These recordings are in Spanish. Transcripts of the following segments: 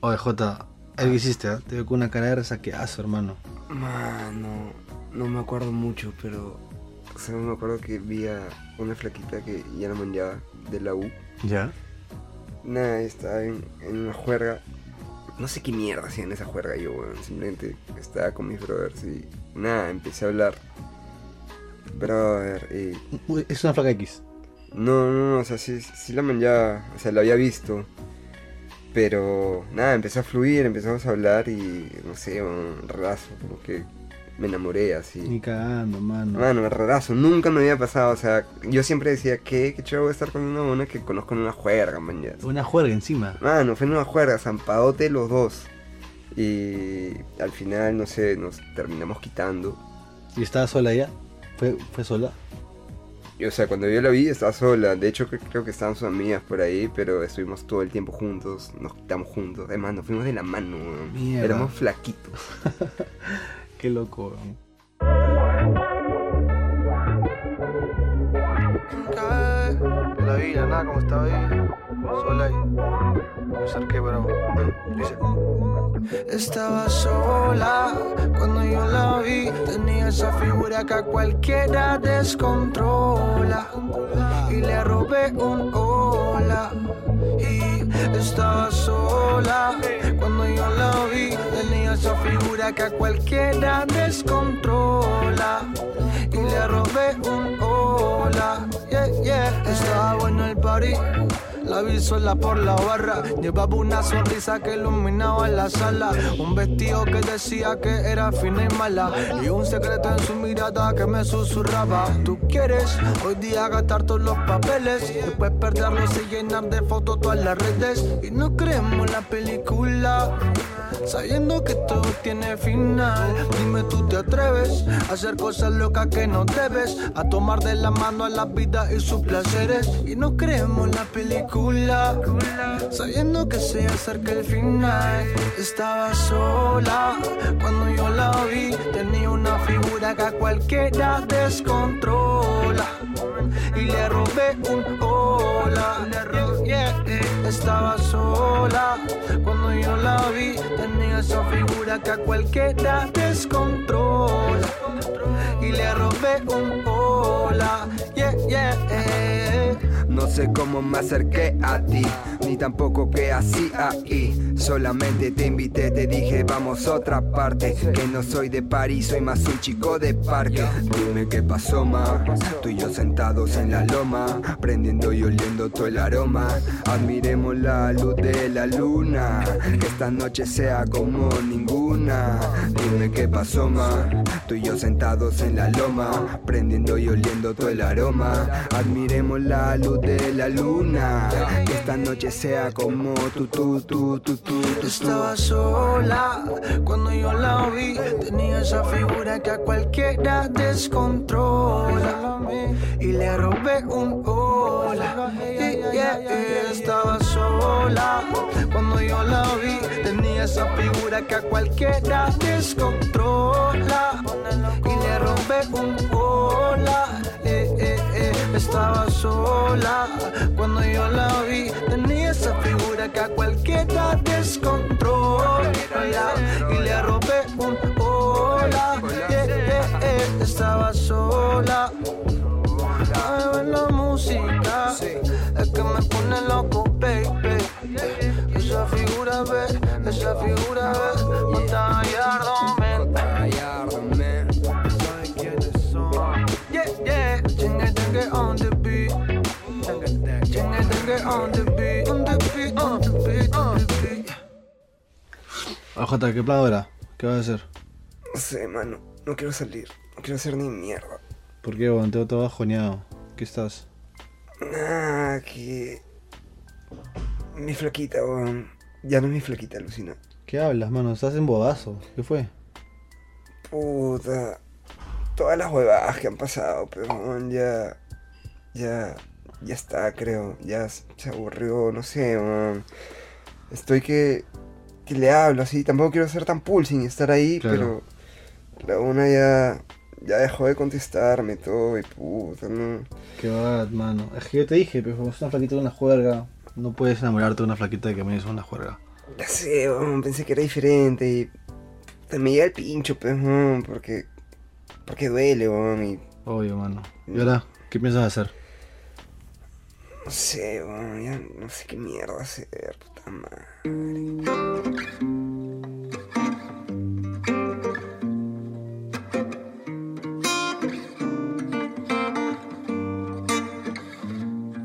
Oye, Jota, algo hiciste, ¿eh? Te veo con una cara de resaqueazo, hermano. Mano, no me acuerdo mucho, pero. O sea, me acuerdo que vi a una flaquita que ya la manjaba de la U. ¿Ya? Nada, estaba en, en una juerga. No sé qué mierda hacía en esa juerga yo, weón. Simplemente estaba con mis brothers y. Nada, empecé a hablar. Brother, y. Uy, Es una flaca X. No, no, no, o sea, sí, sí la manjaba. O sea, la había visto. Pero nada, empezó a fluir, empezamos a hablar y no sé, un rarazo, como que me enamoré así. Ni cagando, mano. Mano, rarazo, nunca me había pasado, o sea, yo siempre decía, ¿qué? ¿Qué chévere voy a estar con una mona que conozco en una juerga, man? ya". Una juerga encima. Mano, fue en una juerga, zampadote los dos. Y al final, no sé, nos terminamos quitando. ¿Y estaba sola ya? ¿Fue, fue sola? Y, o sea, cuando yo la vi estaba sola, de hecho cre- creo que estaban sus amigas por ahí, pero estuvimos todo el tiempo juntos, nos quitamos juntos. Además, nos fuimos de la mano. Éramos flaquitos. Qué loco, weón. Vi, la nada, como estaba ahí, sola y me acerqué, pero dice, Estaba sola cuando yo la vi. Tenía esa figura que a cualquiera descontrola. Y le robé un hola. Y estaba sola cuando yo la vi. Tenía esa figura que a cualquiera descontrola. La vi sola por la barra. Llevaba una sonrisa que iluminaba la sala. Un vestido que decía que era fina y mala. Y un secreto en su mirada que me susurraba. Tú quieres hoy día gastar todos los papeles. Después perderlos y llenar de fotos todas las redes. Y no creemos la película. Sabiendo que todo tiene final. Dime, tú te atreves a hacer cosas locas que no debes. A tomar de la mano a la vida y sus placeres. Y no creemos la película. Sabiendo que se acerca el final. Estaba sola cuando yo la vi. Tenía una figura que a cualquiera descontrola. Y le robé un hola. Estaba sola cuando yo la vi. Tenía esa figura que a cualquiera descontrola. Y le robé un hola. Yeah, yeah, yeah. No sé cómo me acerqué a ti, ni tampoco qué hacía ahí. Solamente te invité, te dije vamos a otra parte. Que no soy de París, soy más un chico de parque. Dime qué pasó, ma. Tú y yo sentados en la loma, prendiendo y oliendo todo el aroma. Admiremos la luz de la luna, que esta noche sea como ninguna. Dime qué pasó, ma. Tú y yo sentados en la loma, prendiendo y oliendo todo el aroma. Admiremos la luz de la luna, que esta noche sea como tú, tú, tú, tú, tú. Estaba sola cuando yo la vi. Tenía esa figura que a cualquiera descontrola. Y le robé un hola. Yeah, yeah, yeah. Estaba sola cuando yo la vi. Tenía esa figura que a cualquiera descontrola. Y le robé un hola. Eh. Estaba sola cuando yo la vi. Figura, ve, esa figura, ve, monta Gallardo, man. Gallardo, man. ¿Saben quiénes son? Yeah, yeah. Chingue, chingue on the beat. Chingue, chingue on the beat. On the beat, on the beat, on the beat. Ah, Jota, ¿qué plan ahora? ¿Qué vas a hacer? No sé, mano. No quiero salir. No quiero hacer ni mierda. ¿Por qué, weón? Te veo todo bajoneado. ¿Qué estás? Ah, que. Mi flaquita, weón. Ya no es mi flaquita, alucina. ¿Qué hablas, mano? Estás en bodazo. ¿Qué fue? Puta. Todas las huevadas que han pasado, pero ya. Ya. Ya está, creo. Ya se aburrió, no sé, weón. Estoy que. Que le hablo así. Tampoco quiero ser tan pulsing y estar ahí, Claro. pero. La una ya. Ya dejó de contestarme todo y puta, no. Qué bad, mano. Es que yo te dije, pero es una flaquita de una juerga, no puedes enamorarte de una flaquita que me hizo una juerga. Ya sé, pensé que era diferente y... Me llega el pincho, pues, porque... Porque duele, weón, y... Obvio, mano. ¿Y ahora qué piensas hacer? No sé, weón, ya no sé qué mierda hacer, puta madre.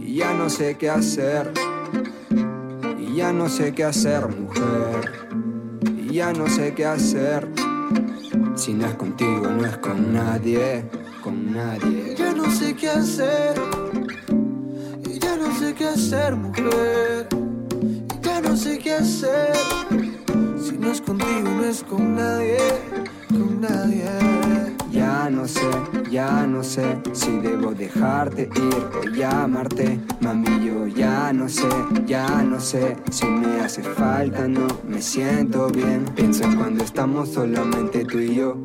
Y ya no sé qué hacer. Ya no sé qué hacer, mujer. Ya no sé qué hacer. Si no es contigo, no es con nadie. Con nadie. Ya no sé qué hacer. Ya no sé qué hacer, mujer. Ya no sé qué hacer. Si no es contigo, no es con nadie. Con nadie. Ya no sé, ya no sé si debo dejarte ir o llamarte. Mami, yo ya no sé, ya no sé si me hace falta, no me siento bien. Pienso en cuando estamos solamente tú y yo.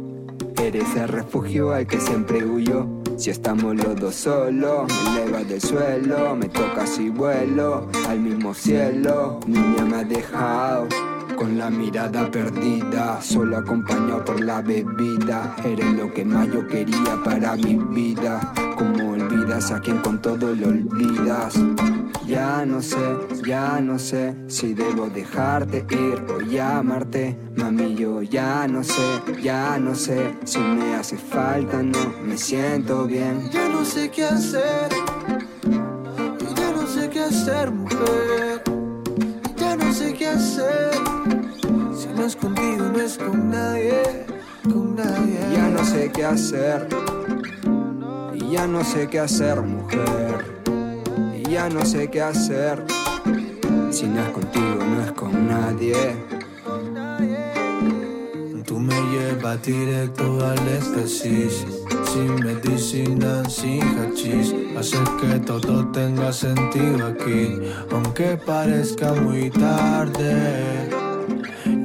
Eres el refugio al que siempre huyo. Si estamos los dos solos, me elevas del suelo, me tocas y vuelo al mismo cielo. Niña me ha dejado con la mirada perdida, solo acompañado por la bebida. Eres lo que más yo quería para mi vida. Como olvidas a quien con todo lo olvidas. Ya no sé, ya no sé si debo dejarte ir o llamarte. Mami, yo ya no sé, ya no sé si me hace falta, no me siento bien. Ya no sé qué hacer. Ya no sé qué hacer, mujer. Ya no sé qué hacer. No es contigo, no es con nadie. Con nadie. Ya no sé qué hacer. Ya no sé qué hacer, mujer. Ya no sé qué hacer. Si no es contigo, no es con nadie. Tú me llevas directo al éxtasis Sin medicina, sin hachís Haces que todo tenga sentido aquí Aunque parezca muy tarde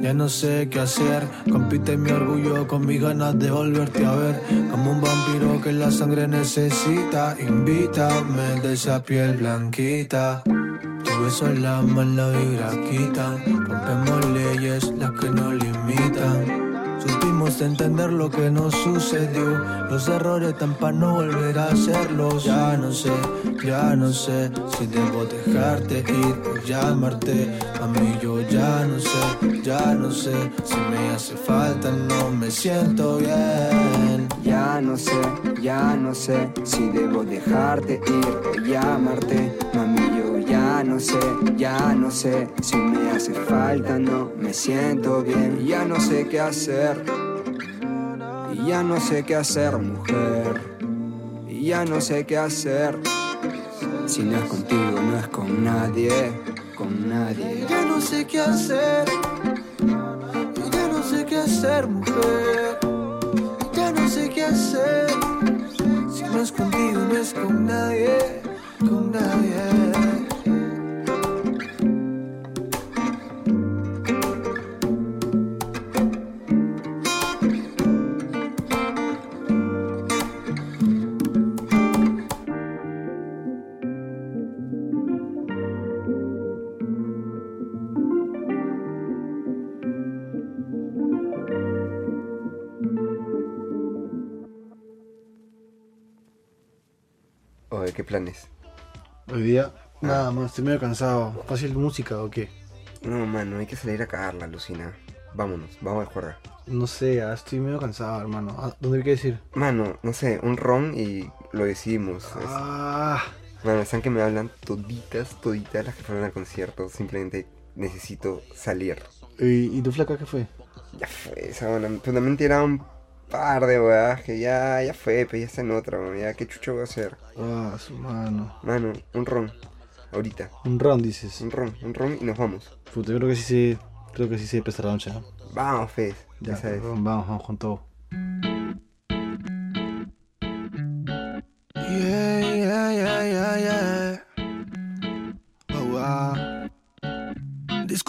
ya no sé qué hacer, compite mi orgullo con mis ganas de volverte a ver. Como un vampiro que la sangre necesita, invítame de esa piel blanquita. Tu beso es la mala vibra quitan, rompemos leyes las que nos limitan. Supimos entender lo que nos sucedió, los errores están para no volver a hacerlos. Ya no sé, ya no sé si debo dejarte ir o llamarte. A mí yo ya no sé, ya no sé si me hace falta, no me siento bien. Ya no sé, ya no sé si debo dejarte ir o llamarte. Mami, yo ya no sé, ya no sé si me hace falta, no me siento bien. Ya no sé qué hacer. Y ya no sé qué hacer, mujer. Y ya no sé qué hacer. Si no es contigo, no es con nadie, con nadie. Ya no sé qué hacer. Y ya no sé qué hacer, mujer. Y ya no sé qué hacer. Si no es contigo, no es con nadie, Oye, ¿qué planes? Hoy día, nada más, estoy medio cansado. ¿Fácil música o qué? No, mano, hay que salir a cagarla, Lucina. Vámonos, vamos a jugar. No sé, ah, estoy medio cansado, hermano. ¿A ¿Dónde hay que decir? Mano, no sé, un ron y lo decimos. Es- Ah, Mano, están que me hablan toditas, toditas las que fueron al concierto. Simplemente necesito salir. ¿y, y tu flaca qué fue? Ya fue, esa onda. Solamente era un par de weas que ya, ya fue, pero ya está en otra, weón. Ya, ¿qué chucho voy a hacer? Ah, su mano. Mano, un ron. Ahorita. Un round dices. Un ron, un ron y nos vamos. Puta, yo creo que sí se. Creo que sí se empezará la noche, ¿no? Vamos, Fez. Ya, Ya, sabes. vamos, vamos con todo. Yeah,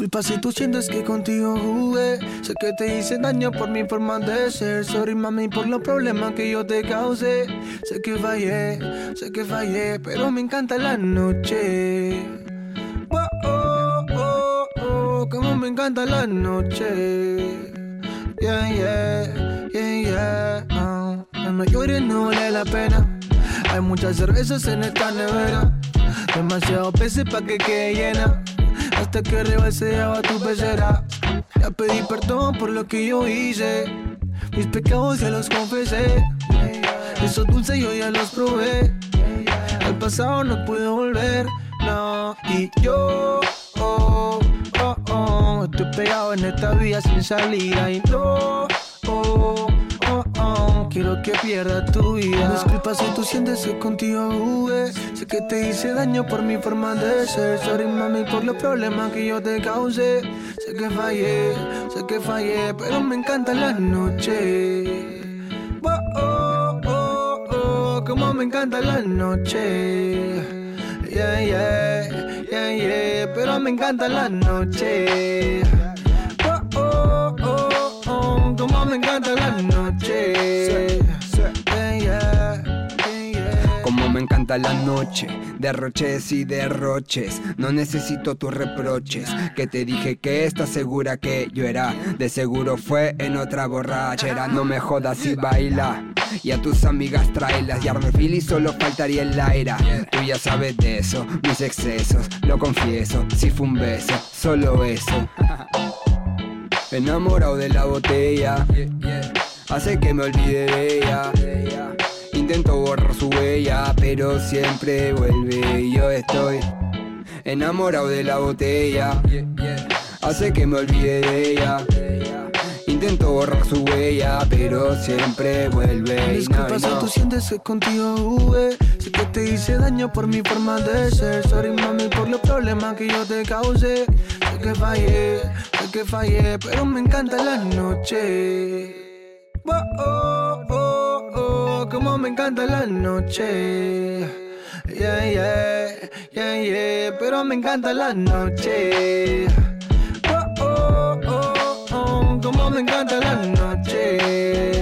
Disculpa si tú sientes que contigo jugué. Sé que te hice daño por mi forma de ser. Sorry, mami, por los problemas que yo te causé. Sé que fallé, sé que fallé, pero me encanta la noche. Oh, oh, oh, oh, como me encanta la noche. Yeah, yeah, yeah, yeah. Uh, no llores, no vale la pena. Hay muchas cervezas en esta nevera. Demasiado peces pa' que quede llena. Hasta que lleva tu pecera. Ya pedí perdón por lo que yo hice. Mis pecados ya los confesé. Esos dulces yo ya los probé. Al pasado no puedo volver, no. Y yo, oh, oh, oh, estoy pegado en esta vida sin salida. Y no, oh, quiero que pierda tu vida. Disculpa si tú sientes que contigo jugué. Sé que te hice daño por mi forma de ser. Sorry, mami, por los problemas que yo te causé. Sé que fallé, sé que fallé, pero me encanta la noche. Oh, oh, oh, oh, como me encanta la noche. Yeah, yeah, yeah, yeah, pero me encanta la noche. Como me encanta la noche. Yeah, yeah. Como me encanta la noche, derroches y derroches. No necesito tus reproches. Que te dije que estás segura que yo era. De seguro fue en otra borrachera. No me jodas y baila. Y a tus amigas tráelas. Y arme y solo faltaría el aire. Tú ya sabes de eso, mis excesos. Lo confieso, si fue un beso, solo eso. Enamorado de la botella. Hace que me olvide de ella. Intento borrar su huella, pero siempre vuelve y yo estoy enamorado de la botella. Hace que me olvide de ella. Intento borrar su huella, pero siempre vuelve Disculpa si no. tú sientes que contigo jugué. Sé que te hice daño por mi forma de ser. Sorry, mami, por los problemas que yo te causé. Sé que fallé, sé que fallé, pero me encanta la noche. Oh, oh, oh, oh, como me encanta la noche. Yeah, yeah, yeah, yeah, pero me encanta la noche. Encanta la noche.